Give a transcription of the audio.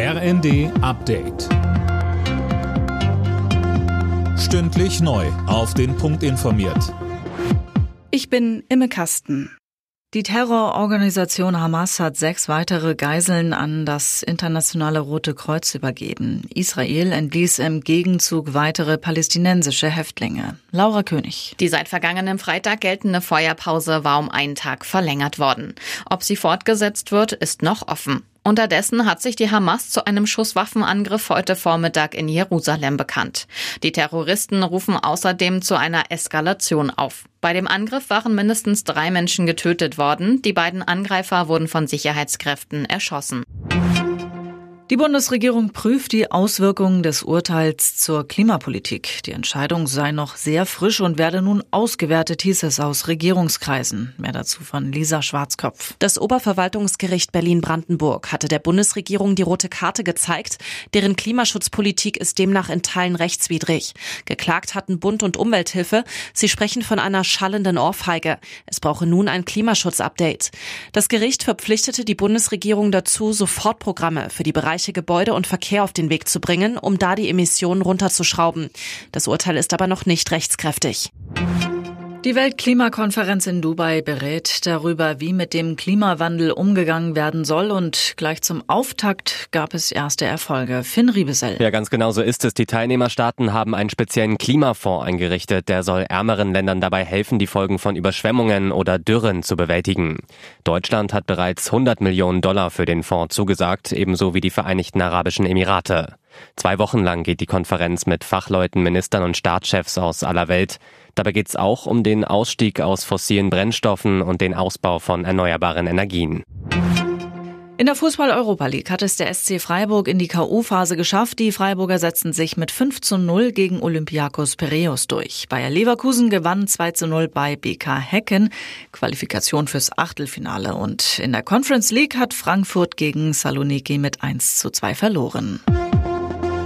RND Update. Stündlich neu. Auf den Punkt informiert. Ich bin Imme Kasten. Die Terrororganisation Hamas hat sechs weitere Geiseln an das Internationale Rote Kreuz übergeben. Israel entließ im Gegenzug weitere palästinensische Häftlinge. Laura König. Die seit vergangenem Freitag geltende Feuerpause war um einen Tag verlängert worden. Ob sie fortgesetzt wird, ist noch offen. Unterdessen hat sich die Hamas zu einem Schusswaffenangriff heute Vormittag in Jerusalem bekannt. Die Terroristen rufen außerdem zu einer Eskalation auf. Bei dem Angriff waren mindestens drei Menschen getötet worden. Die beiden Angreifer wurden von Sicherheitskräften erschossen. Die Bundesregierung prüft die Auswirkungen des Urteils zur Klimapolitik. Die Entscheidung sei noch sehr frisch und werde nun ausgewertet, hieß es aus Regierungskreisen. Mehr dazu von Lisa Schwarzkopf. Das Oberverwaltungsgericht Berlin-Brandenburg hatte der Bundesregierung die rote Karte gezeigt. Deren Klimaschutzpolitik ist demnach in Teilen rechtswidrig. Geklagt hatten Bund und Umwelthilfe. Sie sprechen von einer schallenden Ohrfeige. Es brauche nun ein Klimaschutzupdate. Das Gericht verpflichtete die Bundesregierung dazu, Sofortprogramme für die Bereiche Bereiche Gebäude und Verkehr auf den Weg zu bringen, um da die Emissionen runterzuschrauben. Das Urteil ist aber noch nicht rechtskräftig. Die Weltklimakonferenz in Dubai berät darüber, wie mit dem Klimawandel umgegangen werden soll und gleich zum Auftakt gab es erste Erfolge. Finn Riebesell. Ja, ganz genau so ist es. Die Teilnehmerstaaten haben einen speziellen Klimafonds eingerichtet, der soll ärmeren Ländern dabei helfen, die Folgen von Überschwemmungen oder Dürren zu bewältigen. Deutschland hat bereits 100 Millionen Dollar für den Fonds zugesagt, ebenso wie die Vereinigten Arabischen Emirate. Zwei Wochen lang geht die Konferenz mit Fachleuten, Ministern und Staatschefs aus aller Welt. Dabei geht es auch um den Ausstieg aus fossilen Brennstoffen und den Ausbau von erneuerbaren Energien. In der Fußball-Europa League hat es der SC Freiburg in die K.O.-Phase geschafft. Die Freiburger setzten sich mit 5 zu 0 gegen Olympiakos Piraeus durch. Bayer Leverkusen gewann 2 zu 0 bei BK Hecken. Qualifikation fürs Achtelfinale. Und in der Conference League hat Frankfurt gegen Saloniki mit 1 zu 2 verloren.